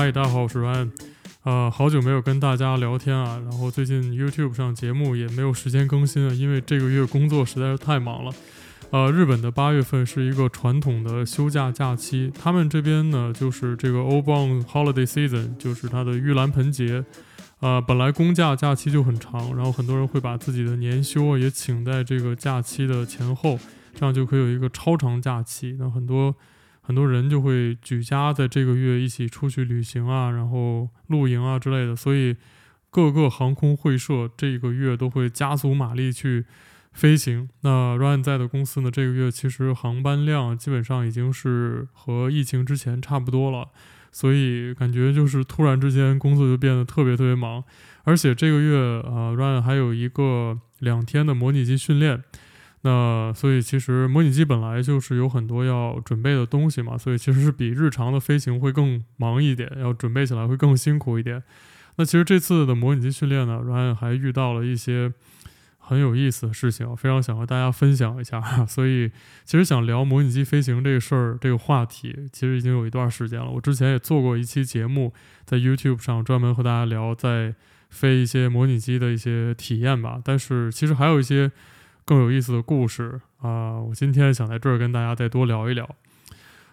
嗨，大家好，我是 Ryan。呃，好久没有跟大家聊天啊，然后最近 YouTube 上节目也没有时间更新啊，因为这个月工作实在是太忙了。呃，日本的八月份是一个传统的休假假期，他们这边呢就是这个 Obon Holiday Season，就是它的盂兰盆节。呃，本来公假假期就很长，然后很多人会把自己的年休也请在这个假期的前后，这样就可以有一个超长假期。那很多。很多人就会举家在这个月一起出去旅行啊，然后露营啊之类的，所以各个航空会社这个月都会加足马力去飞行。那 Ryan 在的公司呢，这个月其实航班量基本上已经是和疫情之前差不多了，所以感觉就是突然之间工作就变得特别特别忙，而且这个月啊，Ryan 还有一个两天的模拟机训练。那所以其实模拟机本来就是有很多要准备的东西嘛，所以其实是比日常的飞行会更忙一点，要准备起来会更辛苦一点。那其实这次的模拟机训练呢，Ryan 还遇到了一些很有意思的事情，非常想和大家分享一下。所以其实想聊模拟机飞行这个事儿，这个话题其实已经有一段时间了。我之前也做过一期节目，在 YouTube 上专门和大家聊在飞一些模拟机的一些体验吧。但是其实还有一些。更有意思的故事啊、我今天想在这儿跟大家再多聊一聊。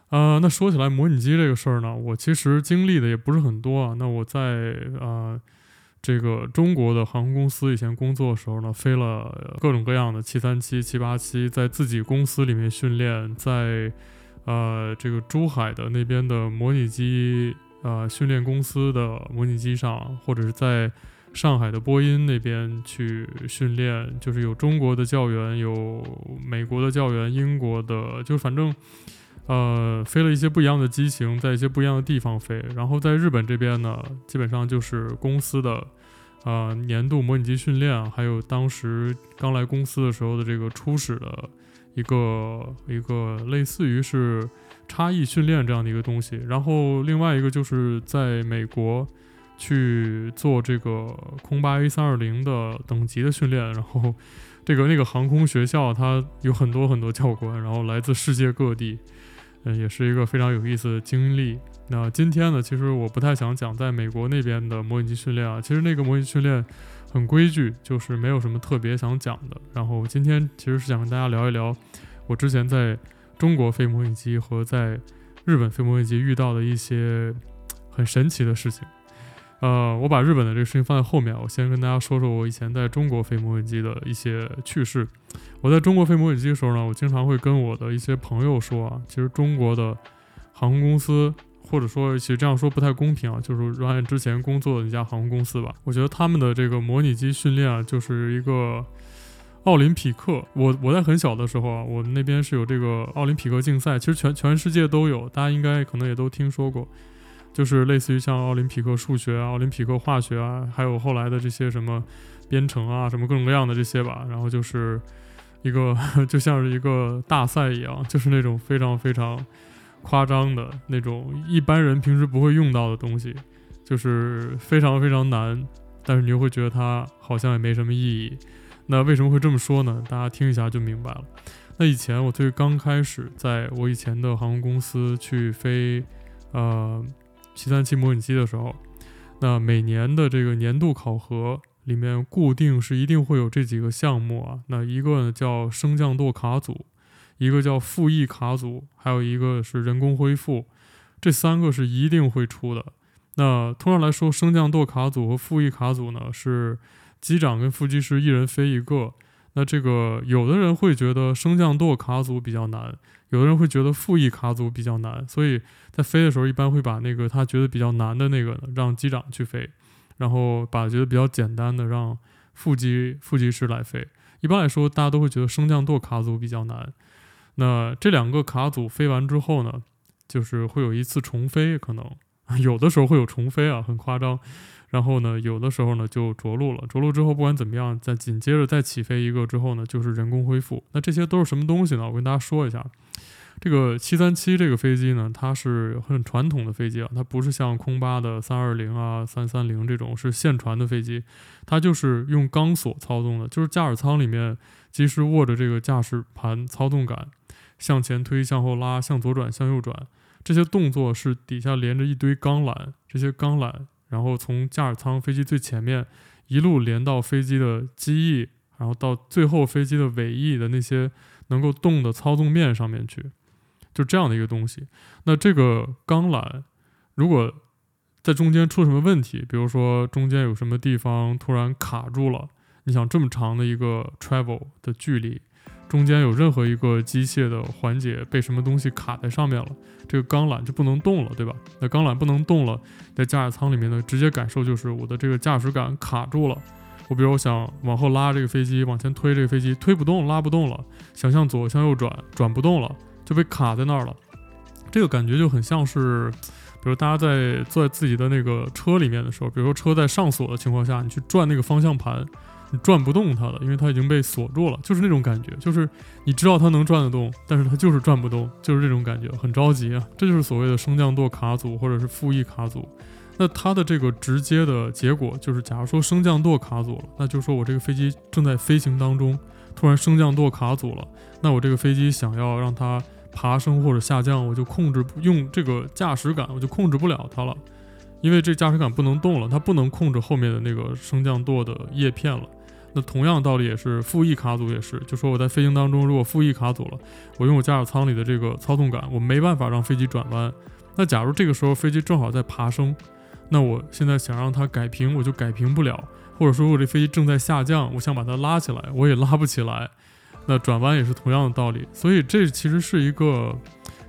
啊、呃，那说起来模拟机这个事儿呢，我其实经历的也不是很多啊。那我在、呃、这个中国的航空公司以前工作的时候呢，飞了各种各样的七三七、七八七，在自己公司里面训练，在呃这个珠海的那边的模拟机呃训练公司的模拟机上，或者是在。上海的波音那边去训练，就是有中国的教员，有美国的教员，英国的，就反正，呃，飞了一些不一样的机型，在一些不一样的地方飞。然后在日本这边呢，基本上就是公司的，呃，年度模拟机训练，还有当时刚来公司的时候的这个初始的一个一个类似于是差异训练这样的一个东西。然后另外一个就是在美国。去做这个空巴 A 三二零的等级的训练，然后这个那个航空学校它有很多很多教官，然后来自世界各地，嗯，也是一个非常有意思的经历。那今天呢，其实我不太想讲在美国那边的模拟机训练啊，其实那个模拟训练很规矩，就是没有什么特别想讲的。然后今天其实是想跟大家聊一聊我之前在中国飞模拟机和在日本飞模拟机遇到的一些很神奇的事情。呃，我把日本的这个事情放在后面，我先跟大家说说我以前在中国飞模拟机的一些趣事。我在中国飞模拟机的时候呢，我经常会跟我的一些朋友说啊，其实中国的航空公司，或者说其实这样说不太公平啊，就是 Ryan 之前工作的一家航空公司吧，我觉得他们的这个模拟机训练啊，就是一个奥林匹克。我我在很小的时候啊，我们那边是有这个奥林匹克竞赛，其实全全世界都有，大家应该可能也都听说过。就是类似于像奥林匹克数学啊、奥林匹克化学啊，还有后来的这些什么编程啊、什么各种各样的这些吧。然后就是一个 就像是一个大赛一样，就是那种非常非常夸张的那种一般人平时不会用到的东西，就是非常非常难。但是你又会觉得它好像也没什么意义。那为什么会这么说呢？大家听一下就明白了。那以前我最刚开始在我以前的航空公司去飞，呃。七三七模拟机的时候，那每年的这个年度考核里面固定是一定会有这几个项目啊。那一个呢叫升降舵卡组，一个叫副翼卡组，还有一个是人工恢复，这三个是一定会出的。那通常来说，升降舵卡组和副翼卡组呢是机长跟副机师一人飞一个。那这个有的人会觉得升降舵卡组比较难，有的人会觉得副翼卡组比较难，所以在飞的时候一般会把那个他觉得比较难的那个让机长去飞，然后把觉得比较简单的让副机副机师来飞。一般来说，大家都会觉得升降舵卡组比较难。那这两个卡组飞完之后呢，就是会有一次重飞，可能 有的时候会有重飞啊，很夸张。然后呢，有的时候呢就着陆了，着陆之后不管怎么样，再紧接着再起飞一个之后呢，就是人工恢复。那这些都是什么东西呢？我跟大家说一下，这个七三七这个飞机呢，它是很传统的飞机啊，它不是像空巴的三二零啊、三三零这种是现传的飞机，它就是用钢索操纵的，就是驾驶舱里面机师握着这个驾驶盘操纵杆，向前推、向后拉、向左转、向右转。这些动作是底下连着一堆钢缆，这些钢缆然后从驾驶舱飞机最前面一路连到飞机的机翼，然后到最后飞机的尾翼的那些能够动的操纵面上面去，就这样的一个东西。那这个钢缆如果在中间出什么问题，比如说中间有什么地方突然卡住了，你想这么长的一个 travel 的距离。中间有任何一个机械的环节被什么东西卡在上面了，这个钢缆就不能动了，对吧？那钢缆不能动了，在驾驶舱里面的直接感受就是我的这个驾驶杆卡住了。我比如我想往后拉这个飞机，往前推这个飞机，推不动，拉不动了。想向左向右转，转不动了，就被卡在那儿了。这个感觉就很像是，比如大家在坐在自己的那个车里面的时候，比如说车在上锁的情况下，你去转那个方向盘。你转不动它了，因为它已经被锁住了，就是那种感觉，就是你知道它能转得动，但是它就是转不动，就是这种感觉，很着急啊。这就是所谓的升降舵卡组或者是副翼卡组。那它的这个直接的结果就是，假如说升降舵卡组了，那就说我这个飞机正在飞行当中，突然升降舵卡组了，那我这个飞机想要让它爬升或者下降，我就控制不用这个驾驶杆，我就控制不了它了，因为这驾驶杆不能动了，它不能控制后面的那个升降舵的叶片了。那同样道理也是，副翼卡组也是，就说我在飞行当中，如果副翼卡组了，我用我驾驶舱里的这个操纵杆，我没办法让飞机转弯。那假如这个时候飞机正好在爬升，那我现在想让它改平，我就改平不了，或者说我这飞机正在下降，我想把它拉起来，我也拉不起来。那转弯也是同样的道理，所以这其实是一个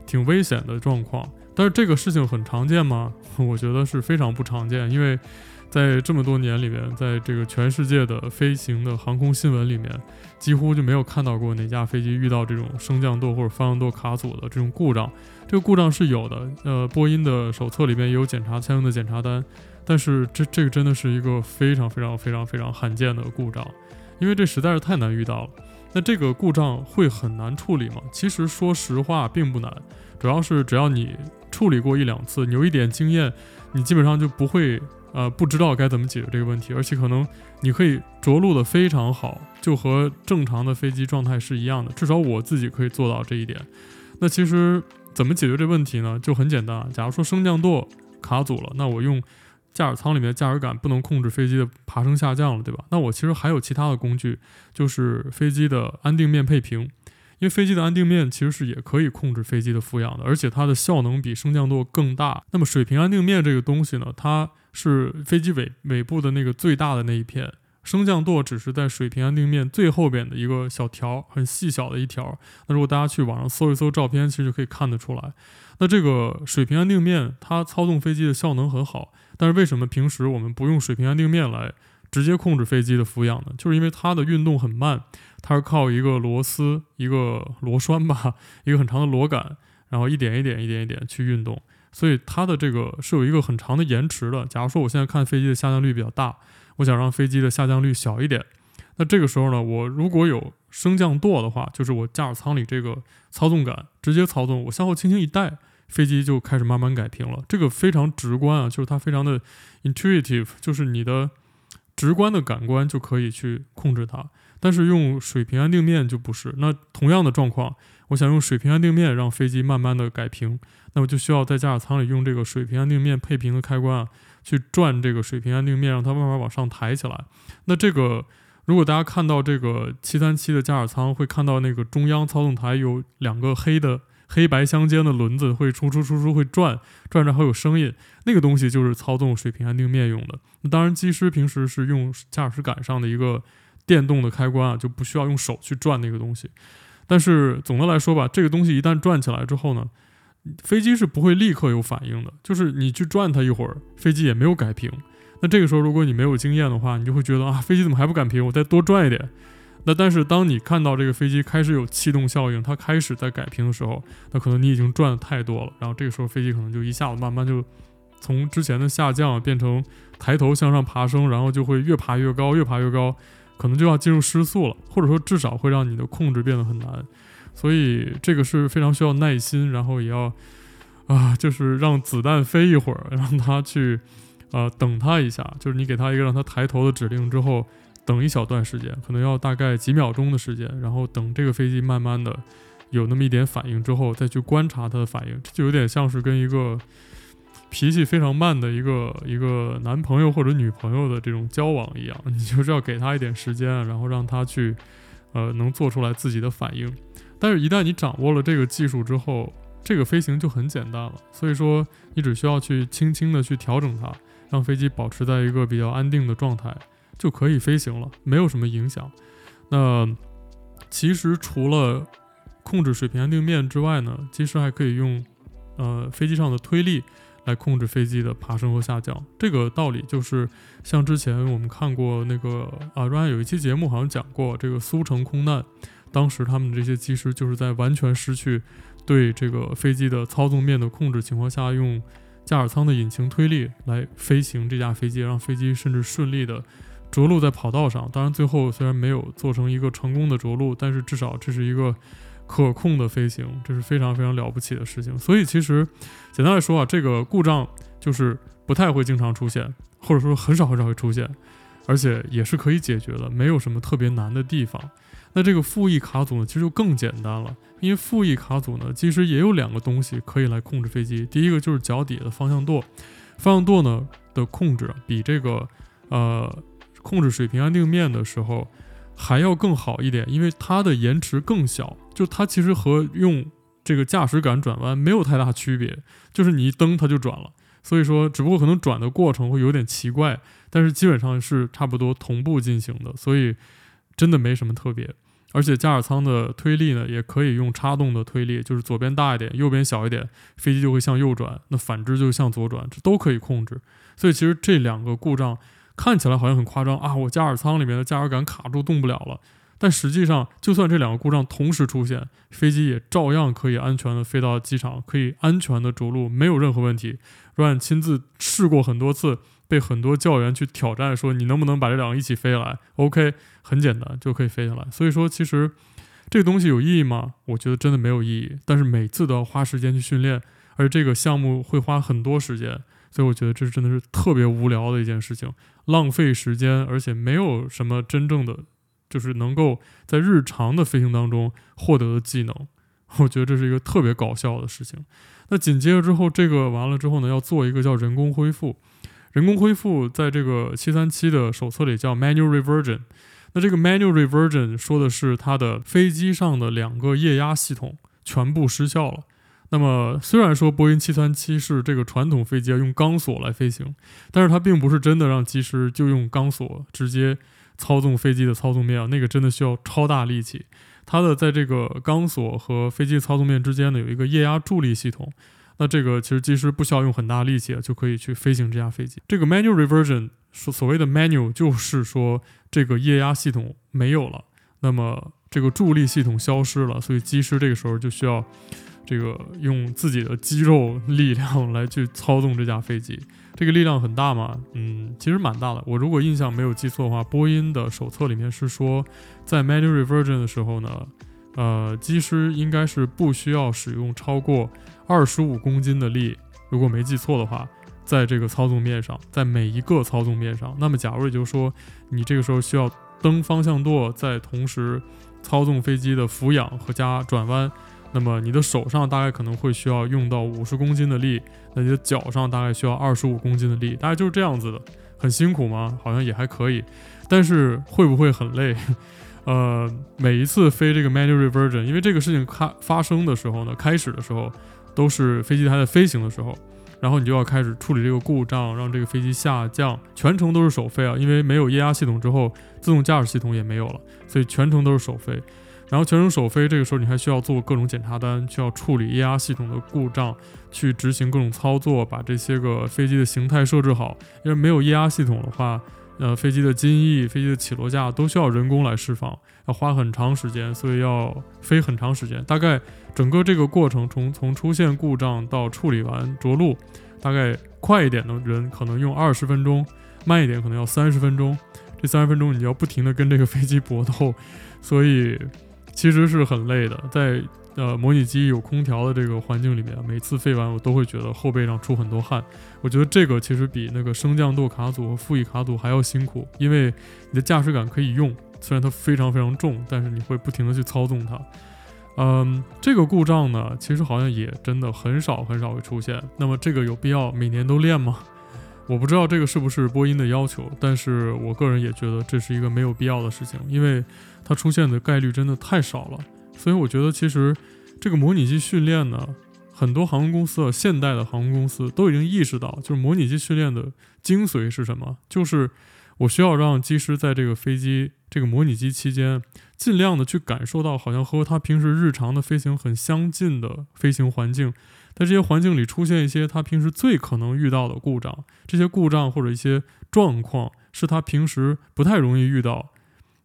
挺危险的状况。但是这个事情很常见吗？我觉得是非常不常见，因为。在这么多年里面，在这个全世界的飞行的航空新闻里面，几乎就没有看到过哪架飞机遇到这种升降舵或者方向舵卡组的这种故障。这个故障是有的，呃，波音的手册里面也有检查相应的检查单，但是这这个真的是一个非常非常非常非常罕见的故障，因为这实在是太难遇到了。那这个故障会很难处理吗？其实说实话并不难，主要是只要你处理过一两次，你有一点经验，你基本上就不会。呃，不知道该怎么解决这个问题，而且可能你可以着陆的非常好，就和正常的飞机状态是一样的。至少我自己可以做到这一点。那其实怎么解决这问题呢？就很简单。假如说升降舵卡组了，那我用驾驶舱里面的驾驶杆不能控制飞机的爬升下降了，对吧？那我其实还有其他的工具，就是飞机的安定面配平。因为飞机的安定面其实是也可以控制飞机的俯仰的，而且它的效能比升降舵更大。那么水平安定面这个东西呢，它是飞机尾尾部的那个最大的那一片，升降舵只是在水平安定面最后边的一个小条，很细小的一条。那如果大家去网上搜一搜照片，其实就可以看得出来。那这个水平安定面它操纵飞机的效能很好，但是为什么平时我们不用水平安定面来直接控制飞机的俯仰呢？就是因为它的运动很慢。它是靠一个螺丝、一个螺栓吧，一个很长的螺杆，然后一点一点、一点一点去运动，所以它的这个是有一个很长的延迟的。假如说我现在看飞机的下降率比较大，我想让飞机的下降率小一点，那这个时候呢，我如果有升降舵的话，就是我驾驶舱里这个操纵杆直接操纵，我向后轻轻一带，飞机就开始慢慢改平了。这个非常直观啊，就是它非常的 intuitive，就是你的直观的感官就可以去控制它。但是用水平安定面就不是。那同样的状况，我想用水平安定面让飞机慢慢的改平，那我就需要在驾驶舱里用这个水平安定面配平的开关啊，去转这个水平安定面，让它慢慢往上抬起来。那这个如果大家看到这个七三七的驾驶舱，会看到那个中央操纵台有两个黑的黑白相间的轮子，会出出出出会转，转着还有声音，那个东西就是操纵水平安定面用的。那当然，机师平时是用驾驶杆上的一个。电动的开关啊，就不需要用手去转那个东西。但是总的来说吧，这个东西一旦转起来之后呢，飞机是不会立刻有反应的。就是你去转它一会儿，飞机也没有改平。那这个时候，如果你没有经验的话，你就会觉得啊，飞机怎么还不改平？我再多转一点。那但是当你看到这个飞机开始有气动效应，它开始在改平的时候，那可能你已经转的太多了。然后这个时候飞机可能就一下子慢慢就从之前的下降变成抬头向上爬升，然后就会越爬越高，越爬越高。可能就要进入失速了，或者说至少会让你的控制变得很难，所以这个是非常需要耐心，然后也要啊，就是让子弹飞一会儿，让它去啊等它一下，就是你给它一个让它抬头的指令之后，等一小段时间，可能要大概几秒钟的时间，然后等这个飞机慢慢的有那么一点反应之后，再去观察他的反应，这就有点像是跟一个脾气非常慢的一个一个男朋友或者女朋友的这种交往一样，你就是要给他一点时间，然后让他去呃能做出来自己的反应。但是，一旦你掌握了这个技术之后，这个飞行就很简单了。所以说，你只需要去轻轻的去调整它，让飞机保持在一个比较安定的状态，就可以飞行了，没有什么影响。那其实除了控制水平安定面之外呢，其实还可以用，呃，飞机上的推力来控制飞机的爬升和下降。这个道理就是像之前我们看过那个啊，瑞安有一期节目好像讲过这个苏城空难，当时他们这些机师就是在完全失去对这个飞机的操纵面的控制情况下，用驾驶舱的引擎推力来飞行这架飞机，让飞机甚至顺利的着陆在跑道上。当然最后虽然没有做成一个成功的着陆，但是至少这是一个。可控的飞行，这是非常非常了不起的事情。所以其实，简单来说啊，这个故障就是不太会经常出现，或者说很少很少会出现，而且也是可以解决的，没有什么特别难的地方。那这个副翼卡组呢，其实就更简单了，因为副翼卡组呢，其实也有两个东西可以来控制飞机。第一个就是脚底的方向舵，方向舵呢的控制比这个呃控制水平安定面的时候。还要更好一点，因为它的延迟更小，就它其实和用这个驾驶杆转弯没有太大区别，就是你一蹬它就转了。所以说，只不过可能转的过程会有点奇怪，但是基本上是差不多同步进行的，所以真的没什么特别。而且驾驶舱的推力呢，也可以用插动的推力，就是左边大一点，右边小一点，飞机就会向右转，那反之就向左转，这都可以控制。所以其实这两个故障。看起来好像很夸张啊！我驾驶舱里面的驾驶杆卡住动不了了，但实际上，就算这两个故障同时出现，飞机也照样可以安全的飞到机场，可以安全的着陆，没有任何问题。Ryan 亲自试过很多次，被很多教员去挑战，说你能不能把这两个一起飞来？OK，很简单就可以飞下来。所以说，其实这个东西有意义吗？我觉得真的没有意义。但是每次都要花时间去训练，而这个项目会花很多时间。所以我觉得这真的是特别无聊的一件事情，浪费时间，而且没有什么真正的，就是能够在日常的飞行当中获得的技能。我觉得这是一个特别搞笑的事情。那紧接着之后，这个完了之后呢，要做一个叫人工恢复。人工恢复在这个七三七的手册里叫 manual reversion。那这个 manual reversion 说的是它的飞机上的两个液压系统全部失效了。那么，虽然说波音737是这个传统飞机要用钢索来飞行，但是它并不是真的让机师就用钢索直接操纵飞机的操纵面啊，那个真的需要超大力气。它的在这个钢索和飞机操纵面之间呢，有一个液压助力系统，那这个其实机师不需要用很大力气啊，就可以去飞行这架飞机。这个 manual reversion 所所谓的 manual 就是说这个液压系统没有了，那么这个助力系统消失了，所以机师这个时候就需要。这个用自己的肌肉力量来去操纵这架飞机，这个力量很大吗？嗯，其实蛮大的。我如果印象没有记错的话，波音的手册里面是说，在 manual reversion 的时候呢，呃，机师应该是不需要使用超过二十五公斤的力，如果没记错的话，在这个操纵面上，在每一个操纵面上。那么，假如也就是说，你这个时候需要蹬方向舵，在同时操纵飞机的俯仰和加转弯。那么你的手上大概可能会需要用到五十公斤的力，那你的脚上大概需要二十五公斤的力，大概就是这样子的。很辛苦吗？好像也还可以，但是会不会很累？呃，每一次飞这个 manual reversion，因为这个事情开发生的时候呢，开始的时候都是飞机还在飞行的时候，然后你就要开始处理这个故障，让这个飞机下降，全程都是手飞啊，因为没有液压系统之后，自动驾驶系统也没有了，所以全程都是手飞。然后全程首飞，这个时候你还需要做各种检查单，需要处理液压系统的故障，去执行各种操作，把这些个飞机的形态设置好。因为没有液压系统的话，呃，飞机的襟翼、飞机的起落架都需要人工来释放，要花很长时间，所以要飞很长时间。大概整个这个过程，从从出现故障到处理完着陆，大概快一点的人可能用二十分钟，慢一点可能要三十分钟。这三十分钟你要不停地跟这个飞机搏斗，所以。其实是很累的，在呃模拟机有空调的这个环境里面，每次飞完我都会觉得后背上出很多汗。我觉得这个其实比那个升降舵卡组和副翼卡组还要辛苦，因为你的驾驶杆可以用，虽然它非常非常重，但是你会不停地去操纵它。嗯，这个故障呢，其实好像也真的很少很少会出现。那么这个有必要每年都练吗？我不知道这个是不是波音的要求，但是我个人也觉得这是一个没有必要的事情，因为它出现的概率真的太少了。所以我觉得其实这个模拟机训练呢，很多航空公司啊，现代的航空公司都已经意识到，就是模拟机训练的精髓是什么，就是我需要让机师在这个飞机这个模拟机期间，尽量的去感受到好像和他平时日常的飞行很相近的飞行环境。在这些环境里出现一些他平时最可能遇到的故障，这些故障或者一些状况是他平时不太容易遇到，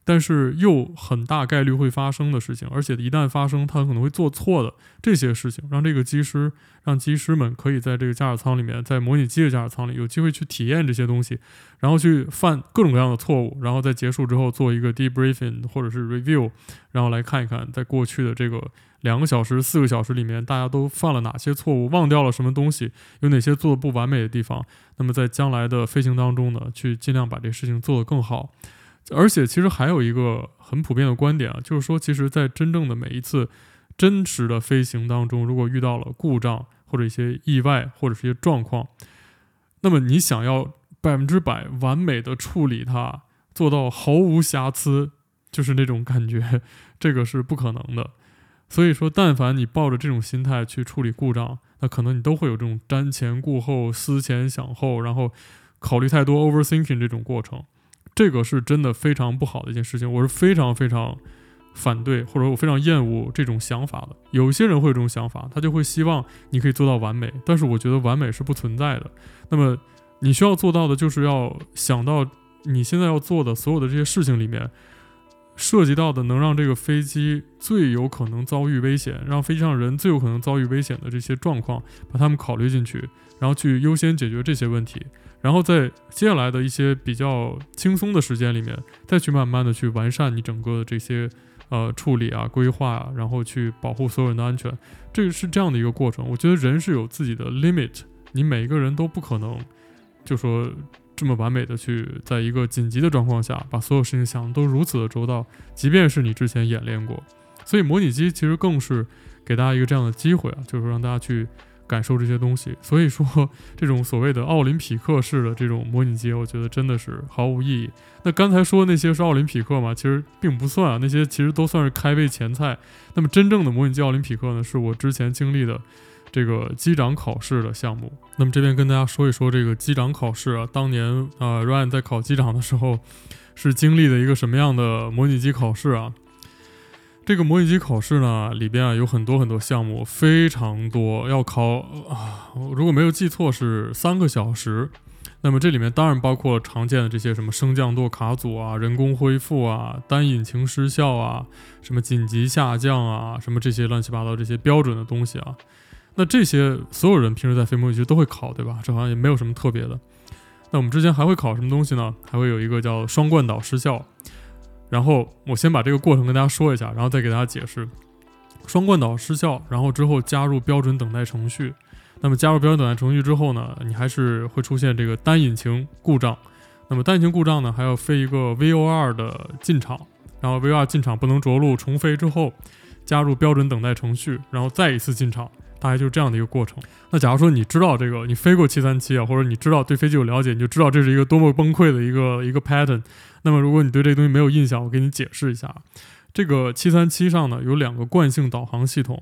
但是又很大概率会发生的事情，而且一旦发生，他可能会做错的这些事情，让这个机师，让机师们可以在这个驾驶舱里面，在模拟机的驾驶舱里有机会去体验这些东西，然后去犯各种各样的错误，然后在结束之后做一个 debriefing 或者是 review，然后来看一看在过去的这个。两个小时、四个小时里面，大家都犯了哪些错误？忘掉了什么东西？有哪些做的不完美的地方？那么在将来的飞行当中呢，去尽量把这事情做得更好。而且，其实还有一个很普遍的观点啊，就是说，其实，在真正的每一次真实的飞行当中，如果遇到了故障或者一些意外或者是一些状况，那么你想要百分之百完美的处理它，做到毫无瑕疵，就是那种感觉，这个是不可能的。所以说，但凡你抱着这种心态去处理故障，那可能你都会有这种瞻前顾后、思前想后，然后考虑太多 overthinking 这种过程。这个是真的非常不好的一件事情，我是非常非常反对，或者我非常厌恶这种想法的。有些人会有这种想法，他就会希望你可以做到完美，但是我觉得完美是不存在的。那么你需要做到的就是要想到你现在要做的所有的这些事情里面。涉及到的能让这个飞机最有可能遭遇危险，让飞机上人最有可能遭遇危险的这些状况，把它们考虑进去，然后去优先解决这些问题，然后在接下来的一些比较轻松的时间里面，再去慢慢的去完善你整个的这些呃处理啊、规划啊，然后去保护所有人的安全，这个是这样的一个过程。我觉得人是有自己的 limit，你每一个人都不可能就说。这么完美的去，在一个紧急的状况下，把所有事情想的都如此的周到，即便是你之前演练过，所以模拟机其实更是给大家一个这样的机会啊，就是让大家去感受这些东西。所以说，这种所谓的奥林匹克式的这种模拟机，我觉得真的是毫无意义。那刚才说的那些是奥林匹克吗？其实并不算啊，那些其实都算是开胃前菜。那么真正的模拟机奥林匹克呢，是我之前经历的。这个机长考试的项目，那么这边跟大家说一说这个机长考试啊，当年啊、Ryan 在考机长的时候是经历了一个什么样的模拟机考试啊？这个模拟机考试呢，里边啊有很多很多项目，非常多，要考啊，如果没有记错是三个小时。那么这里面当然包括常见的这些什么升降舵卡组啊、人工恢复啊、单引擎失效啊、什么紧急下降啊、什么这些乱七八糟这些标准的东西啊。那这些所有人平时在飞模拟机都会考，对吧？这好像也没有什么特别的。那我们之前还会考什么东西呢？还会有一个叫双冠岛失效。然后我先把这个过程跟大家说一下，然后再给大家解释。双冠岛失效，然后之后加入标准等待程序。那么加入标准等待程序之后呢，你还是会出现这个单引擎故障。那么单引擎故障呢，还要飞一个 VOR 的进场，然后 VOR 进场不能着陆，重飞之后加入标准等待程序，然后再一次进场。大概就是这样的一个过程。那假如说你知道这个，你飞过七三七啊，或者你知道对飞机有了解，你就知道这是一个多么崩溃的一个一个 pattern。那么如果你对这东西没有印象，我给你解释一下。这个七三七上呢，有两个惯性导航系统。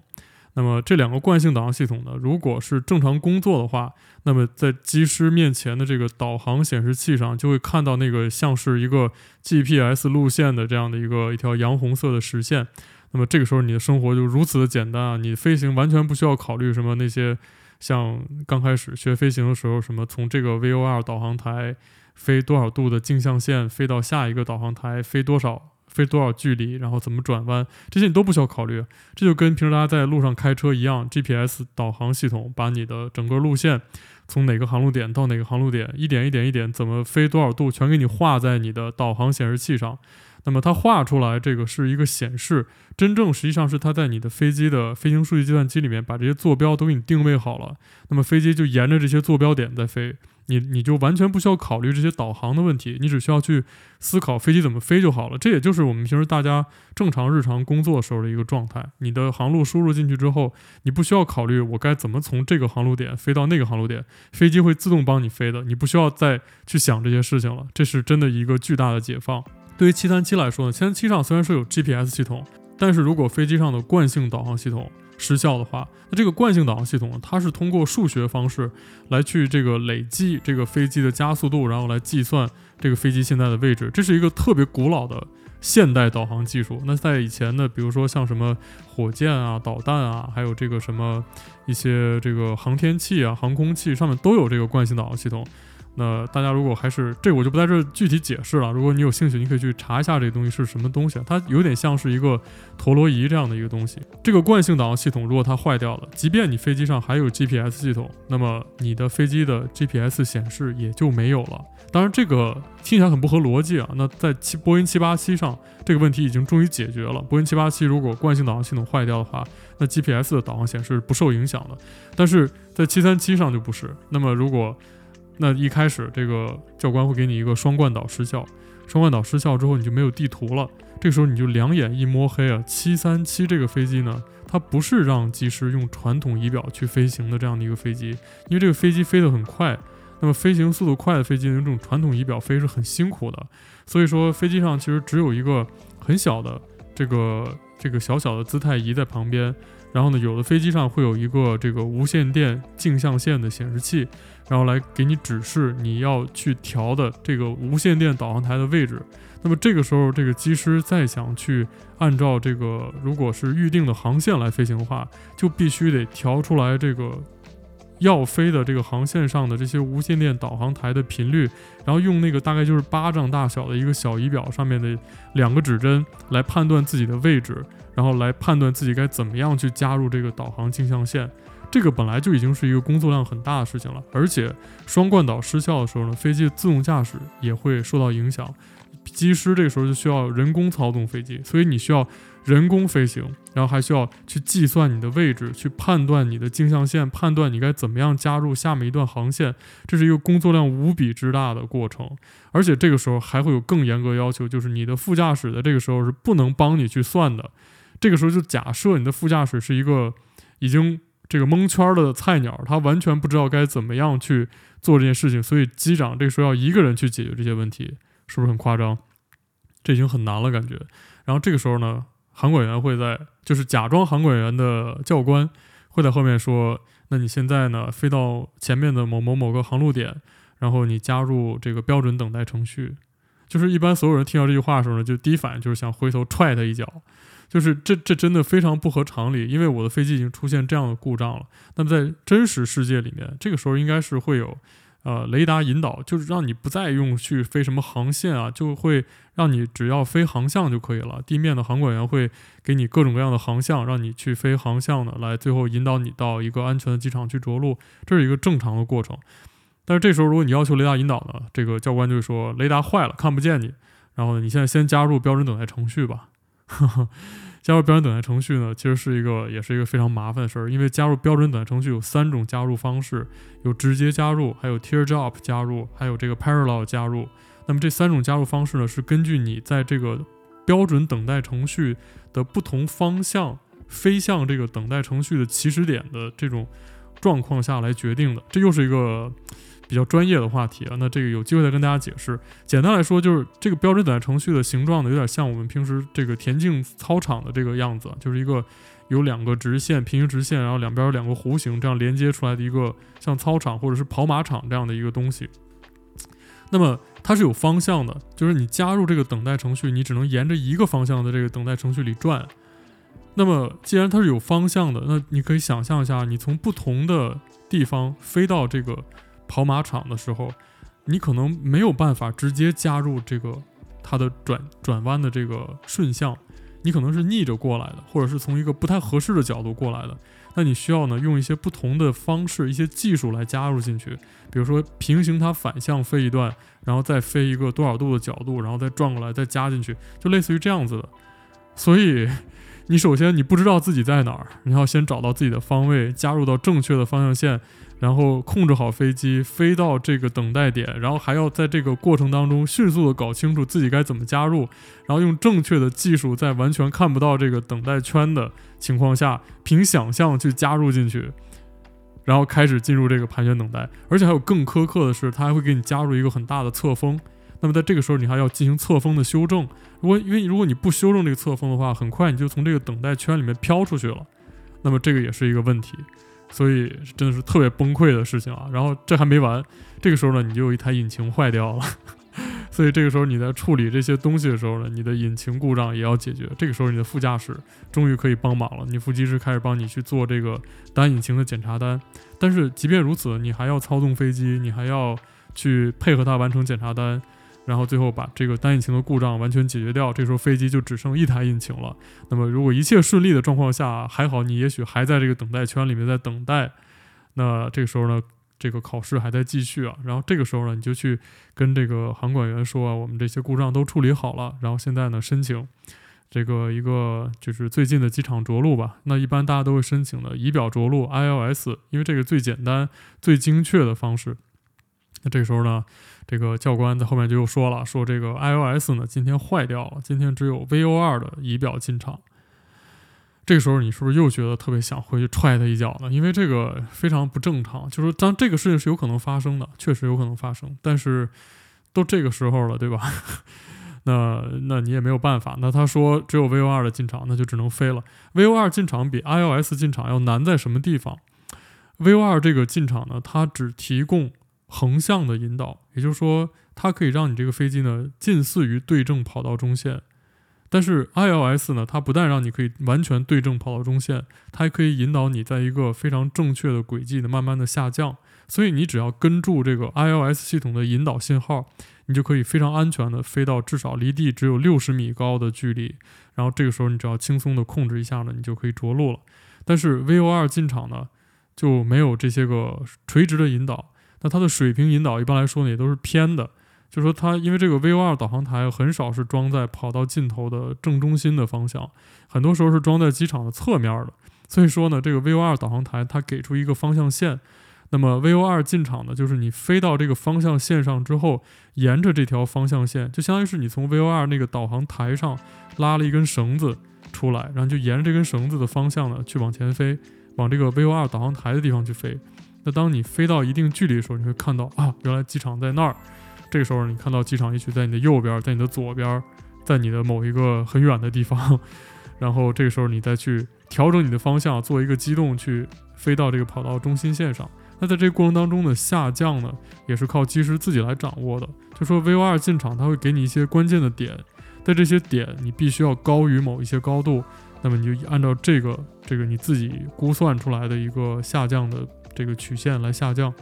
那么这两个惯性导航系统呢，如果是正常工作的话，那么在机师面前的这个导航显示器上就会看到那个像是一个 GPS 路线的这样的一个一条洋红色的实线。那么这个时候，你的生活就如此的简单啊！你飞行完全不需要考虑什么那些，像刚开始学飞行的时候，什么从这个 VOR 导航台飞多少度的径向线飞到下一个导航台飞多少飞多少距离，然后怎么转弯，这些你都不需要考虑。这就跟平时大家在路上开车一样，GPS 导航系统把你的整个路线从哪个航路点到哪个航路点，一点一点一点怎么飞多少度，全给你画在你的导航显示器上。那么它画出来这个是一个显示，真正实际上是它在你的飞机的飞行数据计算机里面把这些坐标都给你定位好了。那么飞机就沿着这些坐标点在飞，你你就完全不需要考虑这些导航的问题，你只需要去思考飞机怎么飞就好了。这也就是我们平时大家正常日常工作时候的一个状态。你的航路输入进去之后，你不需要考虑我该怎么从这个航路点飞到那个航路点，飞机会自动帮你飞的，你不需要再去想这些事情了。这是真的一个巨大的解放。对于七三七来说呢，七三七上虽然说有 GPS 系统，但是如果飞机上的惯性导航系统失效的话，那这个惯性导航系统，它是通过数学方式来去这个累计这个飞机的加速度，然后来计算这个飞机现在的位置。这是一个特别古老的现代导航技术。那在以前呢，比如说像什么火箭啊、导弹啊，还有这个什么一些这个航天器啊、航空器上面都有这个惯性导航系统。那大家如果还是这，我就不在这具体解释了。如果你有兴趣，你可以去查一下这个东西是什么东西。它有点像是一个陀螺仪这样的一个东西。这个惯性导航系统如果它坏掉了，即便你飞机上还有 GPS 系统，那么你的飞机的 GPS 显示也就没有了。当然，这个听起来很不合逻辑啊。那在七波音七八七上，这个问题已经终于解决了。波音七八七如果惯性导航系统坏掉的话，那 GPS 的导航显示不受影响的。但是在七三七上就不是。那么如果那一开始，这个教官会给你一个双惯导失效，双惯导失效之后，你就没有地图了。这个时候你就两眼一摸黑啊。七三七这个飞机呢，它不是让机师用传统仪表去飞行的这样的一个飞机，因为这个飞机飞得很快，那么飞行速度快的飞机用这种传统仪表飞是很辛苦的。所以说飞机上其实只有一个很小的这个这个小小的姿态仪在旁边，然后呢，有的飞机上会有一个这个无线电镜像线的显示器。然后来给你指示你要去调的这个无线电导航台的位置。那么这个时候，这个机师再想去按照这个如果是预定的航线来飞行的话，就必须得调出来这个要飞的这个航线上的这些无线电导航台的频率，然后用那个大概就是巴掌大小的一个小仪表上面的两个指针来判断自己的位置，然后来判断自己该怎么样去加入这个导航径向线。这个本来就已经是一个工作量很大的事情了，而且双惯导失效的时候呢，飞机的自动驾驶也会受到影响，机师这个时候就需要人工操纵飞机，所以你需要人工飞行，然后还需要去计算你的位置，去判断你的径向线，判断你该怎么样加入下面一段航线，这是一个工作量无比之大的过程，而且这个时候还会有更严格要求，就是你的副驾驶的这个时候是不能帮你去算的，这个时候就假设你的副驾驶是一个已经。这个蒙圈的菜鸟，他完全不知道该怎么样去做这件事情，所以机长这个时候要一个人去解决这些问题，是不是很夸张？这已经很难了，感觉。然后这个时候呢，航管员会在，就是假装航管员的教官会在后面说：“那你现在呢，飞到前面的某某某个航路点，然后你加入这个标准等待程序。”就是一般所有人听到这句话的时候呢，就第一反应就是想回头踹他一脚。就是这这真的非常不合常理，因为我的飞机已经出现这样的故障了。那么在真实世界里面，这个时候应该是会有，呃，雷达引导，就是让你不再用去飞什么航线啊，就会让你只要飞航向就可以了。地面的航管员会给你各种各样的航向，让你去飞航向的，来最后引导你到一个安全的机场去着陆，这是一个正常的过程。但是这时候如果你要求雷达引导呢，这个教官就会说雷达坏了，看不见你，然后，你现在先加入标准等待程序吧。加入标准等待程序呢，其实是一个，也是一个非常麻烦的事儿。因为加入标准等待程序有三种加入方式，有直接加入，还有 teardrop 加入，还有这个 parallel 加入。那么这三种加入方式呢，是根据你在这个标准等待程序的不同方向飞向这个等待程序的起始点的这种状况下来决定的。这又是一个。比较专业的话题啊，那这个有机会再跟大家解释。简单来说，就是这个标准等待程序的形状呢，有点像我们平时这个田径操场的这个样子，就是一个有两个直线，平行直线，然后两边有两个弧形，这样连接出来的一个像操场或者是跑马场这样的一个东西。那么它是有方向的，就是你加入这个等待程序，你只能沿着一个方向的这个等待程序里转。那么既然它是有方向的，那你可以想象一下，你从不同的地方飞到这个。跑马场的时候，你可能没有办法直接加入这个它的转转弯的这个顺向，你可能是逆着过来的，或者是从一个不太合适的角度过来的。那你需要呢用一些不同的方式、一些技术来加入进去，比如说平行它反向飞一段，然后再飞一个多少度的角度，然后再转过来再加进去，就类似于这样子的。所以你首先你不知道自己在哪儿，你要先找到自己的方位，加入到正确的方向线，然后控制好飞机飞到这个等待点，然后还要在这个过程当中迅速的搞清楚自己该怎么加入，然后用正确的技术，在完全看不到这个等待圈的情况下，凭想象去加入进去，然后开始进入这个盘旋等待，而且还有更苛刻的是，它还会给你加入一个很大的侧风。那么在这个时候，你还要进行侧风的修正。如果因为如果你不修正这个侧风的话，很快你就从这个等待圈里面飘出去了。那么这个也是一个问题，所以真的是特别崩溃的事情啊。然后这还没完，这个时候呢，你就有一台引擎坏掉了。所以这个时候你在处理这些东西的时候呢，你的引擎故障也要解决。这个时候你的副驾驶终于可以帮忙了，你副机师开始帮你去做这个单引擎的检查单。但是即便如此，你还要操纵飞机，你还要去配合它完成检查单。然后最后把这个单引擎的故障完全解决掉，这时候飞机就只剩一台引擎了。那么如果一切顺利的状况下，还好你也许还在这个等待圈里面在等待。那这个时候呢，这个考试还在继续啊。然后这个时候呢，你就去跟这个航管员说啊，我们这些故障都处理好了。然后现在呢，申请这个一个就是最近的机场着陆吧。那一般大家都会申请的仪表着陆 ILS，因为这个最简单、最精确的方式。那这个时候呢，这个教官在后面就又说了，说这个 I O S 呢今天坏掉了，今天只有 VOR 的仪表进场。这个时候你是不是又觉得特别想回去踹他一脚呢？因为这个非常不正常，就是当这个事情是有可能发生的，确实有可能发生，但是都这个时候了，对吧？那那你也没有办法。那他说只有 VOR 的进场，那就只能飞了。VOR 进场比 I O S 进场要难在什么地方？VOR 这个进场呢，它只提供。横向的引导，也就是说，它可以让你这个飞机呢近似于对正跑道中线。但是 ILS 呢，它不但让你可以完全对正跑道中线，它还可以引导你在一个非常正确的轨迹的慢慢的下降。所以你只要跟住这个 ILS 系统的引导信号，你就可以非常安全的飞到至少离地只有六十米高的距离。然后这个时候你只要轻松的控制一下呢，你就可以着陆了。但是 VOR 进场呢就没有这些个垂直的引导。那它的水平引导一般来说呢，也都是偏的，就是说它因为这个 VOR 导航台很少是装在跑道尽头的正中心的方向，很多时候是装在机场的侧面的，所以说呢，这个 VOR 导航台它给出一个方向线，那么 VOR 进场呢，就是你飞到这个方向线上之后，沿着这条方向线，就相当于是你从 VOR 那个导航台上拉了一根绳子出来，然后就沿着这根绳子的方向呢去往前飞，往这个 VOR 导航台的地方去飞。那当你飞到一定距离的时候，你会看到啊，原来机场在那儿。这个时候，你看到机场也许在你的右边，在你的左边，在你的某一个很远的地方。然后这个时候，你再去调整你的方向，做一个机动，去飞到这个跑道中心线上。那在这个过程当中的下降呢，也是靠机师自己来掌握的。就说 VOR 进场，它会给你一些关键的点，在这些点你必须要高于某一些高度，那么你就按照这个这个你自己估算出来的一个下降的。这个曲线来下降，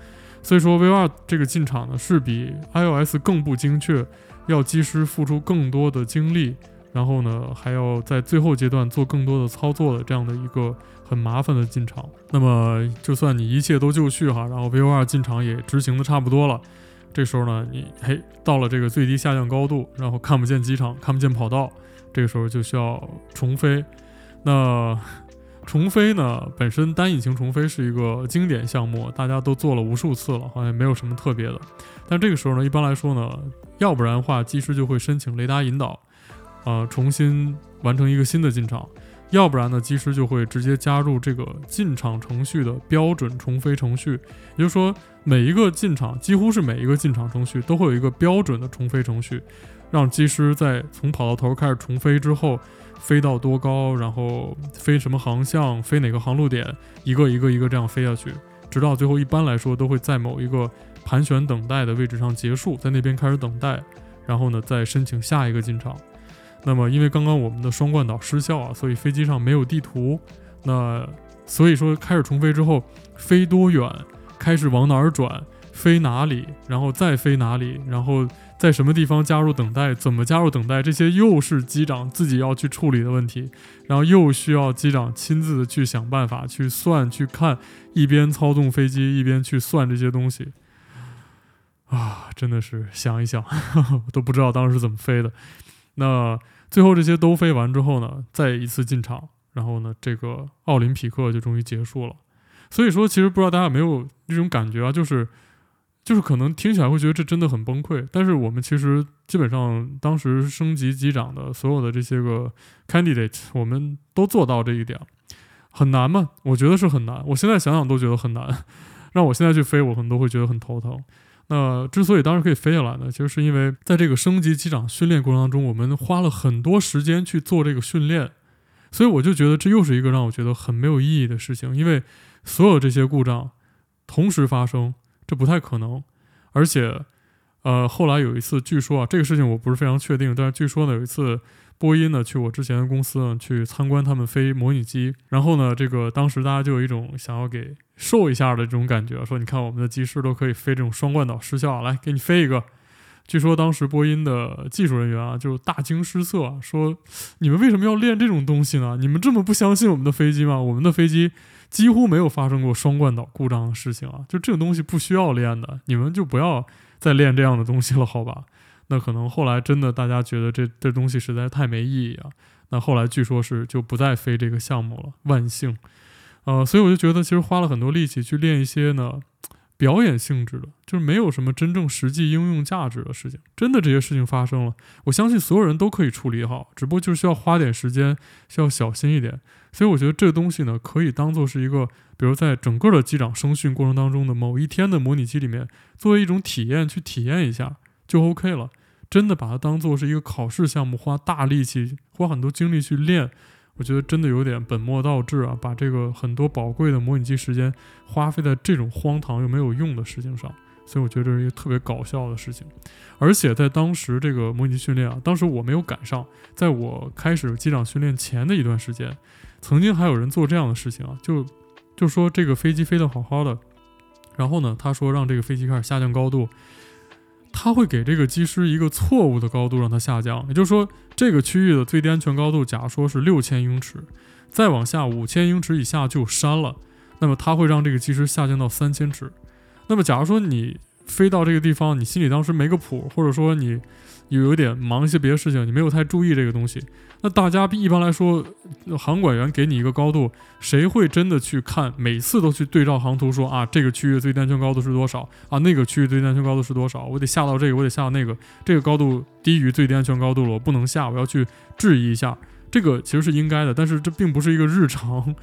所以说 VOR 这个进场呢是比 I O S 更不精确，要机师付出更多的精力，然后呢还要在最后阶段做更多的操作的这样的一个很麻烦的进场。那么就算你一切都就绪哈，然后 VOR 进场也执行的差不多了，这时候呢你嘿到了这个最低下降高度，然后看不见机场，看不见跑道，这个时候就需要重飞。那重飞呢，本身单引擎重飞是一个经典项目，大家都做了无数次了，好像没有什么特别的。但这个时候呢，一般来说呢，要不然的话，机师就会申请雷达引导，呃，重新完成一个新的进场；要不然呢，机师就会直接加入这个进场程序的标准重飞程序。也就是说，每一个进场，几乎是每一个进场程序都会有一个标准的重飞程序，让机师在从跑到头开始重飞之后。飞到多高，然后飞什么航向，飞哪个航路点，一个一个一个这样飞下去，直到最后，一般来说都会在某一个盘旋等待的位置上结束，在那边开始等待，然后呢再申请下一个进场。那么因为刚刚我们的双惯导失效啊，所以飞机上没有地图，那所以说开始重飞之后，飞多远，开始往哪儿转，飞哪里，然后再飞哪里，然后。在什么地方加入等待？怎么加入等待？这些又是机长自己要去处理的问题，然后又需要机长亲自去想办法去算、去看，一边操纵飞机一边去算这些东西，啊，真的是想一想呵呵都不知道当时怎么飞的。那最后这些都飞完之后呢，再一次进场，然后呢，这个奥林匹克就终于结束了。所以说，其实不知道大家有没有这种感觉啊，就是就是可能听起来会觉得这真的很崩溃，但是我们其实基本上当时升级机长的所有的这些个 candidate，我们都做到这一点。很难吗？我觉得是很难。我现在想想都觉得很难。让我现在去飞，我可能都会觉得很头疼。那之所以当时可以飞下来呢，其实是因为在这个升级机长训练过程当中，我们花了很多时间去做这个训练，所以我就觉得这又是一个让我觉得很没有意义的事情。因为所有这些故障同时发生，这不太可能。而且，呃，后来有一次，据说啊，这个事情我不是非常确定，但是据说呢，有一次。波音呢，去我之前的公司呢，去参观他们飞模拟机，然后呢，这个当时大家就有一种想要给瘦一下的这种感觉，说你看我们的机师都可以飞这种双冠岛失效，来给你飞一个。据说当时波音的技术人员啊，就大惊失色，说你们为什么要练这种东西呢？你们这么不相信我们的飞机吗？我们的飞机几乎没有发生过双冠岛故障的事情啊，就这个东西不需要练的，你们就不要再练这样的东西了，好吧？那可能后来真的大家觉得这这东西实在太没意义啊。那后来据说是就不再飞这个项目了，万幸。呃，所以我就觉得其实花了很多力气去练一些呢表演性质的，就是没有什么真正实际应用价值的事情。真的这些事情发生了，我相信所有人都可以处理好，只不过就是需要花点时间，需要小心一点。所以我觉得这个东西呢，可以当做是一个，比如在整个的机长升训过程当中的某一天的模拟机里面，作为一种体验去体验一下就 OK 了。真的把它当做是一个考试项目，花大力气、花很多精力去练，我觉得真的有点本末倒置啊！把这个很多宝贵的模拟机时间花费在这种荒唐又没有用的事情上，所以我觉得这是一个特别搞笑的事情。而且在当时这个模拟机训练啊，当时我没有赶上，在我开始机长训练前的一段时间，曾经还有人做这样的事情啊，就就说这个飞机飞得好好的，然后呢，他说让这个飞机开始下降高度。它会给这个机师一个错误的高度让它下降，也就是说，这个区域的最低安全高度，假如说是六千英尺，再往下五千英尺以下就删了。那么它会让这个机师下降到三千尺。那么假如说你飞到这个地方，你心里当时没个谱，或者说你。有有点忙一些别的事情，你没有太注意这个东西。那大家一般来说，航管员给你一个高度，谁会真的去看？每次都去对照航图说啊，这个区域最低安全高度是多少啊？那个区域最低安全高度是多少？我得下到这个，我得下到那个，这个高度低于最低安全高度了，我不能下，我要去质疑一下。这个其实是应该的，但是这并不是一个日常。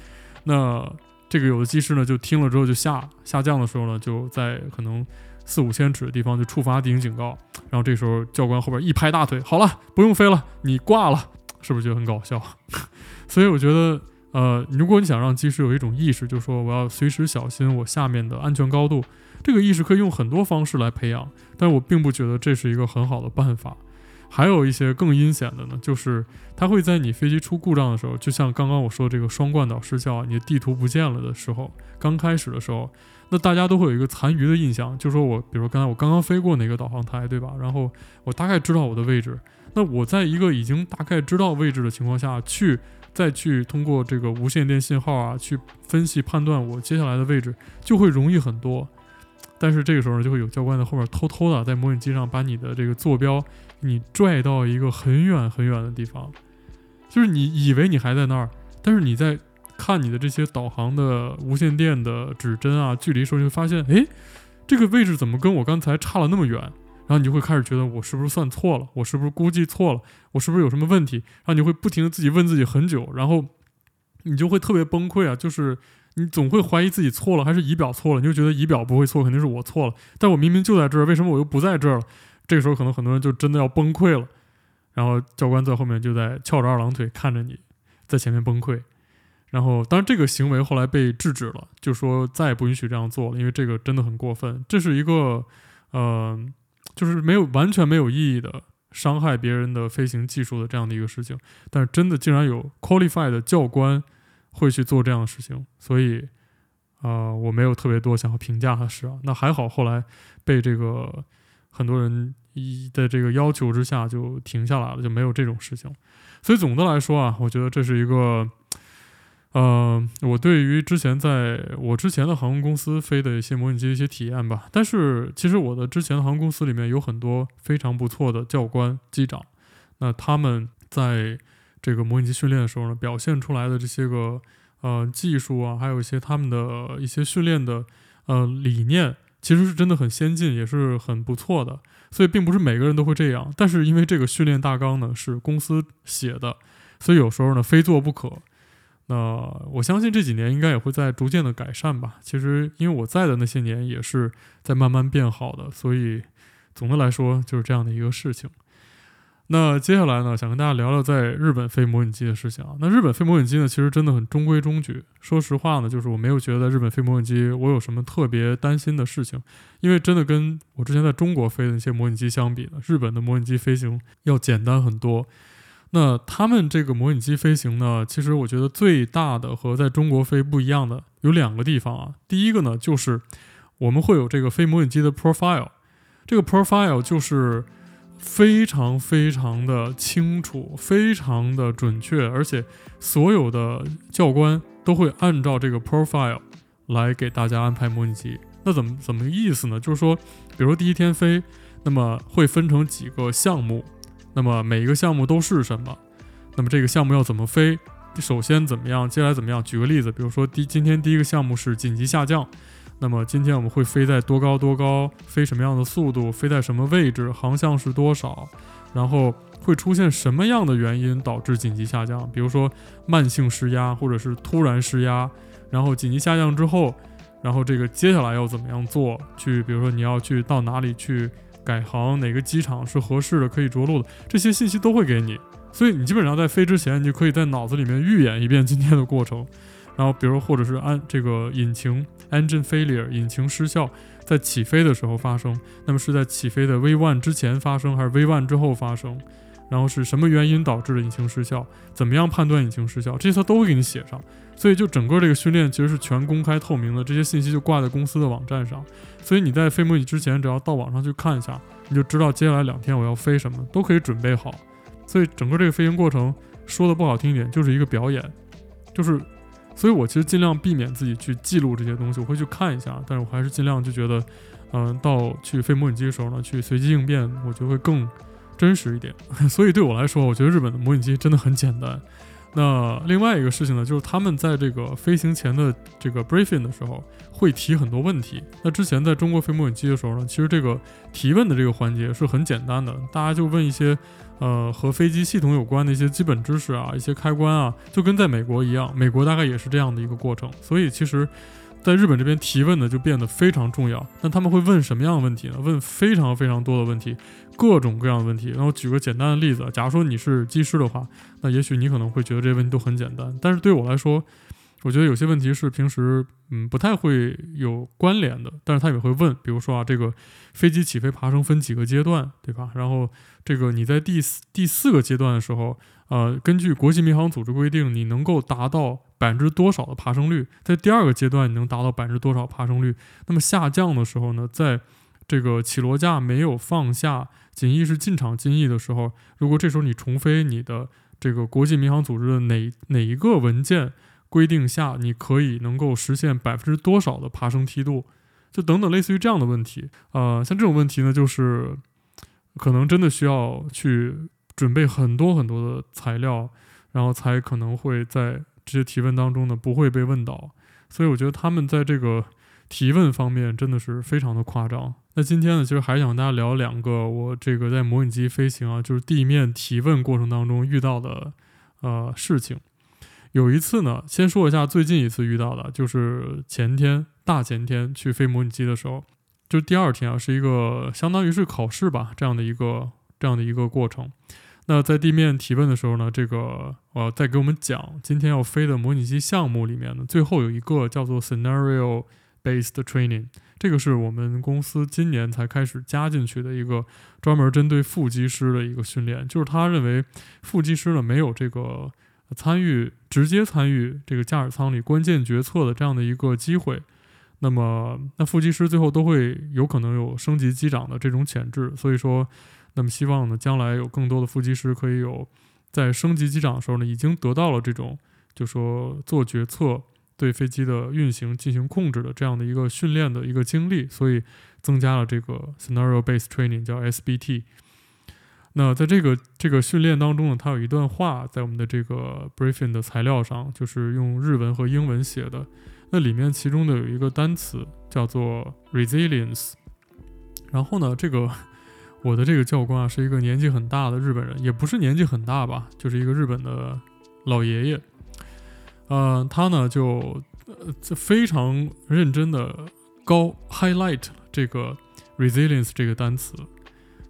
那这个有的机师呢，就听了之后就下下降的时候呢，就在可能。四五千尺的地方就触发地形警告，然后这时候教官后边一拍大腿，好了，不用飞了，你挂了，是不是觉得很搞笑？所以我觉得，呃，如果你想让机师有一种意识，就是说我要随时小心我下面的安全高度，这个意识可以用很多方式来培养，但我并不觉得这是一个很好的办法。还有一些更阴险的呢，就是它会在你飞机出故障的时候，就像刚刚我说的这个双冠岛失效，你的地图不见了的时候，刚开始的时候。那大家都会有一个残余的印象，就说我，比如说刚才我刚刚飞过哪个导航台，对吧？然后我大概知道我的位置。那我在一个已经大概知道位置的情况下去，再去通过这个无线电信号啊，去分析判断我接下来的位置，就会容易很多。但是这个时候呢，就会有教官在后面偷偷的在模拟机上把你的这个坐标你拽到一个很远很远的地方，就是你以为你还在那儿，但是你在。看你的这些导航的无线电的指针啊，距离时候，你会发现，哎，这个位置怎么跟我刚才差了那么远？然后你就会开始觉得我是不是算错了？我是不是估计错了？我是不是有什么问题？然后你会不停地自己问自己很久，然后你就会特别崩溃啊！就是你总会怀疑自己错了，还是仪表错了？你就觉得仪表不会错，肯定是我错了。但我明明就在这儿，为什么我又不在这儿了？这个时候可能很多人就真的要崩溃了。然后教官在后面就在翘着二郎腿看着你在前面崩溃。然后，当然这个行为后来被制止了，就说再也不允许这样做了，因为这个真的很过分。这是一个，呃，就是没有完全没有意义的伤害别人的飞行技术的这样的一个事情。但是真的竟然有 qualified 的教官会去做这样的事情，所以，啊、呃，我没有特别多想要评价的事啊。那还好，后来被这个很多人一的这个要求之下就停下来了，就没有这种事情。所以总的来说啊，我觉得这是一个。呃，我对于之前在我之前的航空公司飞的一些模拟机的一些体验吧，但是其实我的之前的航空公司里面有很多非常不错的教官机长，那他们在这个模拟机训练的时候呢，表现出来的这些个呃技术啊，还有一些他们的一些训练的呃理念，其实是真的很先进，也是很不错的。所以并不是每个人都会这样，但是因为这个训练大纲呢是公司写的，所以有时候呢非做不可。那我相信这几年应该也会在逐渐的改善吧。其实因为我在的那些年也是在慢慢变好的，所以总的来说就是这样的一个事情。那接下来呢，想跟大家聊聊在日本飞模拟机的事情啊。那日本飞模拟机呢，其实真的很中规中矩。说实话呢，就是我没有觉得在日本飞模拟机我有什么特别担心的事情，因为真的跟我之前在中国飞的那些模拟机相比呢，日本的模拟机飞行要简单很多。那他们这个模拟机飞行呢，其实我觉得最大的和在中国飞不一样的有两个地方啊。第一个呢，就是我们会有这个飞模拟机的 profile，这个 profile 就是。非常非常的清楚，非常的准确，而且所有的教官都会按照这个 profile 来给大家安排模拟机。那怎么怎么意思呢？就是说，比如第一天飞，那么会分成几个项目，那么每一个项目都是什么？那么这个项目要怎么飞？首先怎么样？接下来怎么样？举个例子，比如说第今天第一个项目是紧急下降。那么今天我们会飞在多高多高，飞什么样的速度，飞在什么位置，航向是多少，然后会出现什么样的原因导致紧急下降？比如说慢性失压或者是突然失压，然后紧急下降之后，然后这个接下来要怎么样做？去比如说你要去到哪里去改航，哪个机场是合适的可以着陆的，这些信息都会给你。所以你基本上在飞之前，你就可以在脑子里面预演一遍今天的过程。然后，比如或者是按这个引擎 engine failure 引擎失效，在起飞的时候发生，那么是在起飞的 V1 之前发生，还是 V1 之后发生？然后是什么原因导致的引擎失效？怎么样判断引擎失效？这些他都会给你写上。所以就整个这个训练其实是全公开透明的，这些信息就挂在公司的网站上。所以你在飞模拟之前，只要到网上去看一下，你就知道接下来两天我要飞什么，都可以准备好。所以整个这个飞行过程，说的不好听一点，就是一个表演，就是。所以我其实尽量避免自己去记录这些东西，我会去看一下，但是我还是尽量就觉得，嗯、到去飞模拟机的时候呢，去随机应变，我觉得会更真实一点。所以对我来说，我觉得日本的模拟机真的很简单。那另外一个事情呢，就是他们在这个飞行前的这个 briefing 的时候，会提很多问题。那之前在中国飞模拟机的时候呢，其实这个提问的这个环节是很简单的，大家就问一些。呃，和飞机系统有关的一些基本知识啊，一些开关啊，就跟在美国一样，美国大概也是这样的一个过程。所以其实，在日本这边提问呢，就变得非常重要。那他们会问什么样的问题呢？问非常非常多的问题，各种各样的问题。然后举个简单的例子，假如说你是机师的话，那也许你可能会觉得这些问题都很简单，但是对我来说，我觉得有些问题是平时嗯不太会有关联的，但是他也会问，比如说啊，这个飞机起飞爬升分几个阶段，对吧？然后这个你在第四第四个阶段的时候，呃，根据国际民航组织规定，你能够达到百分之多少的爬升率？在第二个阶段，你能达到百分之多少爬升率？那么下降的时候呢，在这个起落架没有放下襟翼是进场襟翼的时候，如果这时候你重飞你的这个国际民航组织的哪哪一个文件？规定下，你可以能够实现百分之多少的爬升梯度，就等等类似于这样的问题。呃，像这种问题呢，就是可能真的需要去准备很多很多的材料，然后才可能会在这些提问当中呢不会被问到。所以我觉得他们在这个提问方面真的是非常的夸张。那今天呢，其实还想跟大家聊两个我这个在模拟机飞行啊，就是地面提问过程当中遇到的呃事情。有一次呢，先说一下最近一次遇到的，就是前天大前天去飞模拟机的时候，就第二天啊，是一个相当于是考试吧，这样的一个这样的一个过程。那在地面提问的时候呢，这个呃，在给我们讲今天要飞的模拟机项目里面呢，最后有一个叫做 scenario based training，这个是我们公司今年才开始加进去的一个专门针对副机师的一个训练，就是他认为副机师呢没有这个。参与直接参与这个驾驶舱里关键决策的这样的一个机会，那么那副机师最后都会有可能有升级机长的这种潜质，所以说，那么希望呢将来有更多的副机师可以有在升级机长的时候呢已经得到了这种就说做决策、对飞机的运行进行控制的这样的一个训练的一个经历，所以增加了这个 scenario based training 叫 SBT。那在这个这个训练当中呢，它有一段话在我们的这个 briefing 的材料上，就是用日文和英文写的。那里面其中的有一个单词叫做 resilience。然后呢，这个我的这个教官啊是一个年纪很大的日本人，也不是年纪很大吧，就是一个日本的老爷爷。呃，他呢就呃非常认真的高 highlight 这个 resilience 这个单词。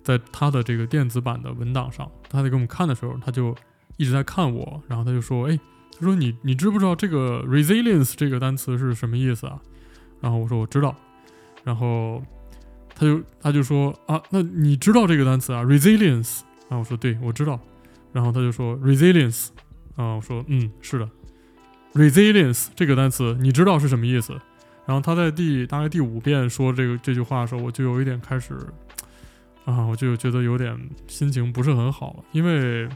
在他的这个电子版的文档上，他在给我们看的时候，他就一直在看我，然后他就说：“哎，他说你你知不知道这个 resilience 这个单词是什么意思啊？”然后我说：“我知道。”然后他就他就说：“啊，那你知道这个单词啊？resilience？” 然后我说：“对，我知道。”然后他就说：“resilience？” 啊，我说：“嗯，是的，resilience 这个单词你知道是什么意思？”然后他在第大概第五遍说这个这句话的时候，我就有一点开始。啊，我就觉得有点心情不是很好了，因为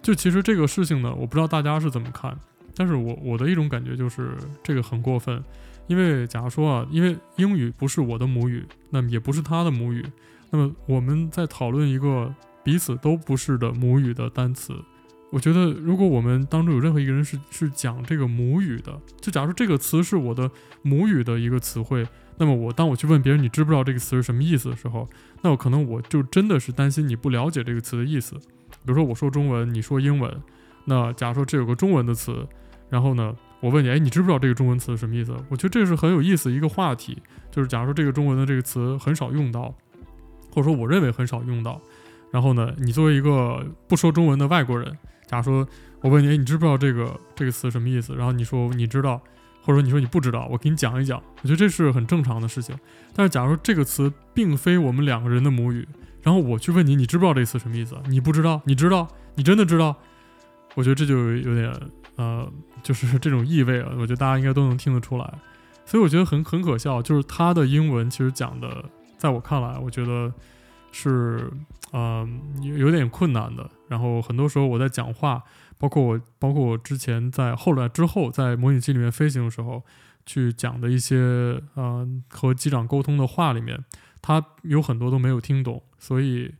就其实这个事情呢，我不知道大家是怎么看，但是我我的一种感觉就是这个很过分，因为假如说啊，因为英语不是我的母语，那么也不是他的母语，那么我们在讨论一个彼此都不是的母语的单词，我觉得如果我们当中有任何一个人是是讲这个母语的，就假如说这个词是我的母语的一个词汇。那么我当我去问别人，你知不知道这个词是什么意思的时候，那我可能我就真的是担心你不了解这个词的意思。比如说我说中文，你说英文，那假如说这有个中文的词，然后呢，我问你，哎，你知不知道这个中文词是什么意思？我觉得这是很有意思一个话题，就是假如说这个中文的这个词很少用到，或者说我认为很少用到，然后呢，你作为一个不说中文的外国人，假如说我问你，哎，你知不知道这个这个词什么意思？然后你说你知道。或者说你说你不知道，我给你讲一讲，我觉得这是很正常的事情。但是假如说这个词并非我们两个人的母语，然后我去问你，你知不知道这个词什么意思？你不知道，你知道，你真的知道？我觉得这就有点呃，就是这种意味了。我觉得大家应该都能听得出来。所以我觉得很很可笑，就是他的英文其实讲的，在我看来，我觉得是呃有有点困难的。然后很多时候我在讲话。包括我，包括我之前在后来之后在模拟机里面飞行的时候，去讲的一些呃和机长沟通的话里面，他有很多都没有听懂，所以，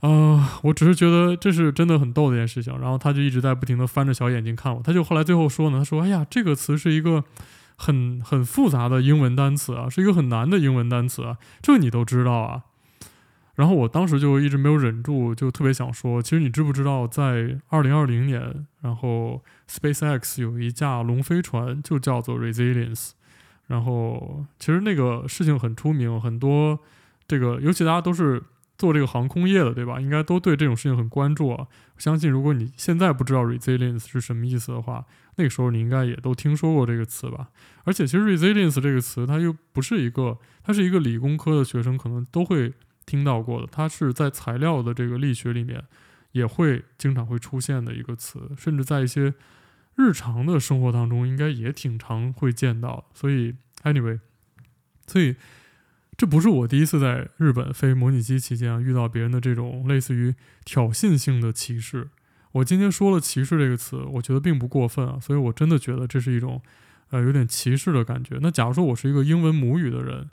啊、呃，我只是觉得这是真的很逗的一件事情。然后他就一直在不停地翻着小眼睛看我，他就后来最后说呢，他说：“哎呀，这个词是一个很很复杂的英文单词啊，是一个很难的英文单词啊，这你都知道啊。”然后我当时就一直没有忍住，就特别想说，其实你知不知道，在二零二零年，然后 SpaceX 有一架龙飞船就叫做 Resilience，然后其实那个事情很出名，很多这个尤其大家都是做这个航空业的，对吧？应该都对这种事情很关注啊。我相信如果你现在不知道 Resilience 是什么意思的话，那个时候你应该也都听说过这个词吧？而且其实 Resilience 这个词，它又不是一个，它是一个理工科的学生可能都会。听到过的，它是在材料的这个力学里面也会经常会出现的一个词，甚至在一些日常的生活当中，应该也挺常会见到。所以，anyway，所以这不是我第一次在日本飞模拟机期间啊，遇到别人的这种类似于挑衅性的歧视。我今天说了“歧视”这个词，我觉得并不过分啊，所以我真的觉得这是一种呃有点歧视的感觉。那假如说我是一个英文母语的人。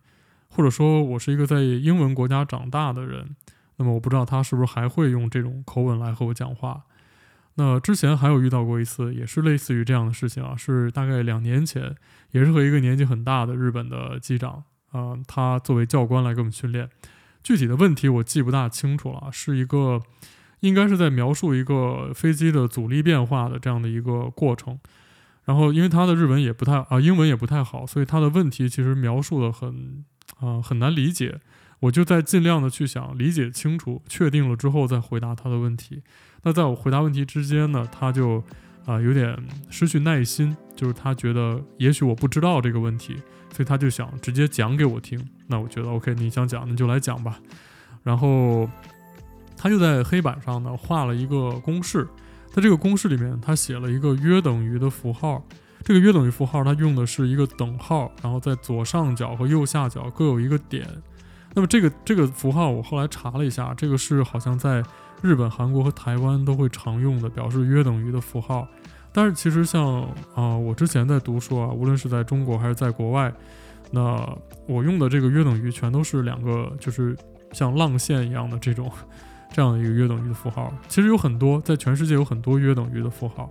或者说我是一个在英文国家长大的人，那么我不知道他是不是还会用这种口吻来和我讲话。那之前还有遇到过一次，也是类似于这样的事情啊，是大概两年前，也是和一个年纪很大的日本的机长啊、他作为教官来给我们训练。具体的问题我记不大清楚了，是一个应该是在描述一个飞机的阻力变化的这样的一个过程。然后因为他的日文也不太啊、英文也不太好，所以他的问题其实描述的很。啊、很难理解，我就在尽量的去想理解清楚，确定了之后再回答他的问题。那在我回答问题之间呢，他就啊、有点失去耐心，就是他觉得也许我不知道这个问题，所以他就想直接讲给我听。那我觉得 OK，你想讲你就来讲吧。然后他就在黑板上呢画了一个公式，在这个公式里面他写了一个约等于的符号。这个约等于符号，它用的是一个等号，然后在左上角和右下角各有一个点。那么这个这个符号，我后来查了一下，这个是好像在日本、韩国和台湾都会常用的表示约等于的符号。但是其实像啊、我之前在读书啊，无论是在中国还是在国外，那我用的这个约等于全都是两个，就是像浪线一样的这种这样的一个约等于的符号。其实有很多，在全世界有很多约等于的符号。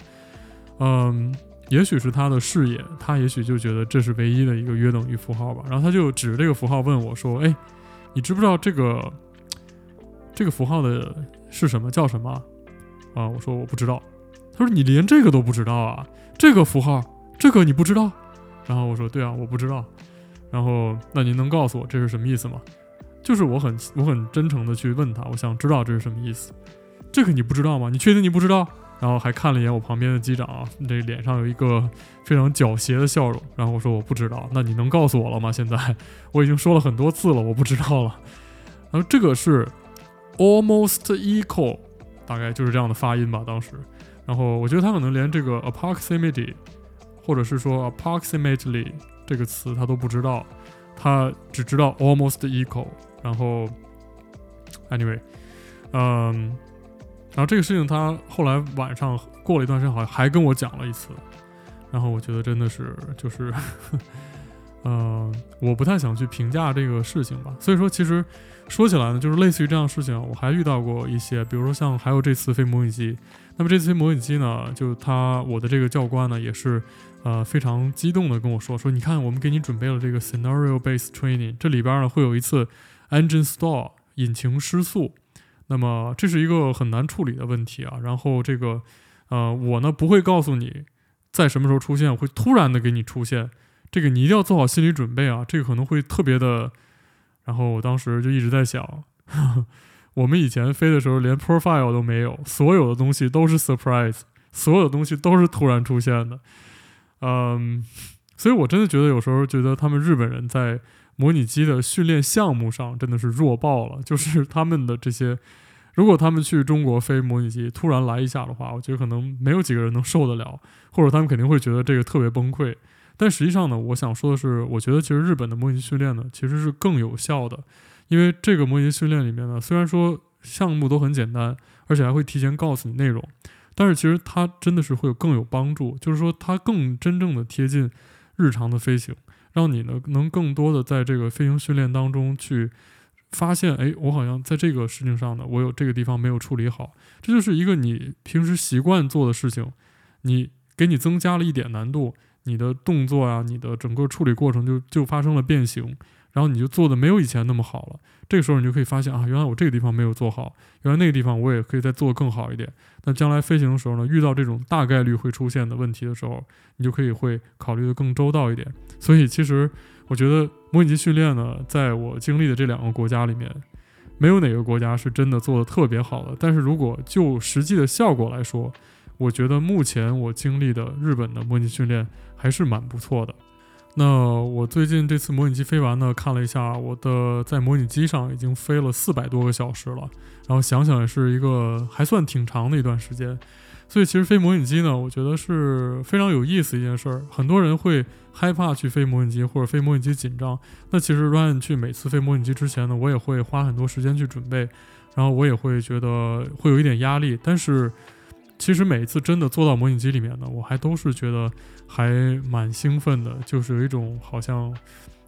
嗯，也许是他的视野，他也许就觉得这是唯一的一个约等于符号吧。然后他就指着这个符号问我说：“哎，你知不知道这个这个符号的是什么？叫什么？”啊，我说我不知道。他说：“你连这个都不知道啊？这个符号，这个你不知道？”然后我说：“对啊，我不知道。”然后那您能告诉我这是什么意思吗？就是我很我很真诚的去问他，我想知道这是什么意思。这个你不知道吗？你确定你不知道？然后还看了一眼我旁边的机长，这脸上有一个非常狡黠的笑容。然后我说我不知道。那你能告诉我了吗？现在我已经说了很多次了，我不知道了。然后这个是 almost equal，大概就是这样的发音吧，当时。然后我觉得他可能连这个 approximate，或者是说 approximately 这个词他都不知道，他只知道 almost equal。然后，anyway，嗯，然后这个事情他后来晚上过了一段时间，好像还跟我讲了一次。然后我觉得真的是就是，嗯，我不太想去评价这个事情吧。所以说，其实说起来呢，就是类似于这样的事情，我还遇到过一些，比如说像还有这次飞模拟机。那么这次飞模拟机呢，就他我的这个教官呢，也是。呃，非常激动的跟我说：“说你看，我们给你准备了这个 scenario-based training，这里边呢会有一次 engine stall 引擎失速，那么这是一个很难处理的问题啊。然后这个，呃，我呢不会告诉你在什么时候出现，会突然的给你出现，这个你一定要做好心理准备啊。这个可能会特别的。然后我当时就一直在想，呵 呵我们以前飞的时候连 profile 都没有，所有的东西都是 surprise，所有的东西都是突然出现的。”嗯，所以我真的觉得有时候觉得他们日本人在模拟机的训练项目上真的是弱爆了。就是他们的这些，如果他们去中国飞模拟机，突然来一下的话，我觉得可能没有几个人能受得了，或者他们肯定会觉得这个特别崩溃。但实际上呢，我想说的是，我觉得其实日本的模拟训练呢，其实是更有效的，因为这个模拟训练里面呢，虽然说项目都很简单，而且还会提前告诉你内容。但是其实它真的是会有更有帮助，就是说它更真正的贴近日常的飞行，让你呢能更多的在这个飞行训练当中去发现，哎，我好像在这个事情上呢，我有这个地方没有处理好，这就是一个你平时习惯做的事情，你给你增加了一点难度，你的动作啊，你的整个处理过程就就发生了变形。然后你就做的没有以前那么好了，这个时候你就可以发现啊，原来我这个地方没有做好，原来那个地方我也可以再做更好一点。那将来飞行的时候呢，遇到这种大概率会出现的问题的时候，你就可以会考虑的更周到一点。所以其实我觉得模拟机训练呢，在我经历的这两个国家里面，没有哪个国家是真的做的特别好的。但是如果就实际的效果来说，我觉得目前我经历的日本的模拟训练还是蛮不错的。那我最近这次模拟机飞完呢，看了一下我的在模拟机上已经飞了四百多个小时了，然后想想也是一个还算挺长的一段时间，所以其实飞模拟机呢，我觉得是非常有意思一件事儿。很多人会害怕去飞模拟机或者飞模拟机紧张，那其实 Ryan 去每次飞模拟机之前呢，我也会花很多时间去准备，然后我也会觉得会有一点压力，但是。其实每一次真的坐到模拟机里面呢，我还都是觉得还蛮兴奋的，就是有一种好像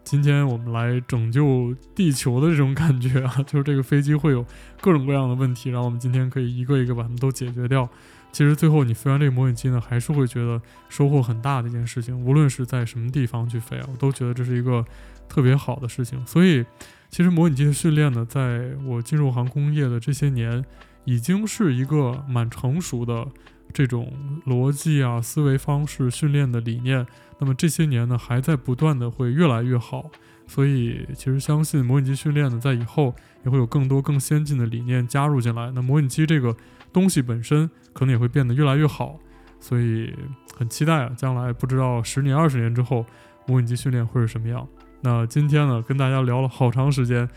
今天我们来拯救地球的这种感觉啊，就是这个飞机会有各种各样的问题，然后我们今天可以一个一个把它们都解决掉。其实最后你飞完这个模拟机呢，还是会觉得收获很大的一件事情，无论是在什么地方去飞啊，我都觉得这是一个特别好的事情。所以，其实模拟机的训练呢，在我进入航空业的这些年。已经是一个蛮成熟的这种逻辑啊、思维方式训练的理念。那么这些年呢，还在不断的会越来越好。所以其实相信模拟机训练呢，在以后也会有更多更先进的理念加入进来。那模拟机这个东西本身可能也会变得越来越好。所以很期待啊，将来不知道十年、二十年之后，模拟机训练会是什么样。那今天呢，跟大家聊了好长时间。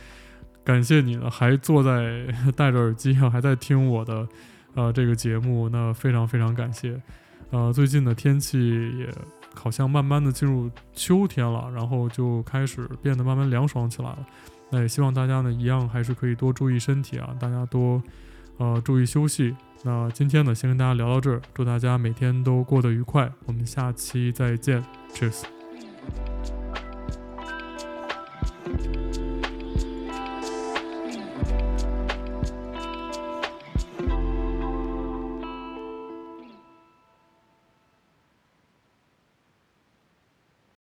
感谢你呢，还坐在 戴着耳机啊，还在听我的，呃，这个节目，那非常非常感谢。呃，最近的天气也好像慢慢的进入秋天了，然后就开始变得慢慢凉爽起来了。那也希望大家呢，一样还是可以多注意身体啊，大家多呃注意休息。那今天呢，先跟大家聊到这儿，祝大家每天都过得愉快，我们下期再见，Cheers。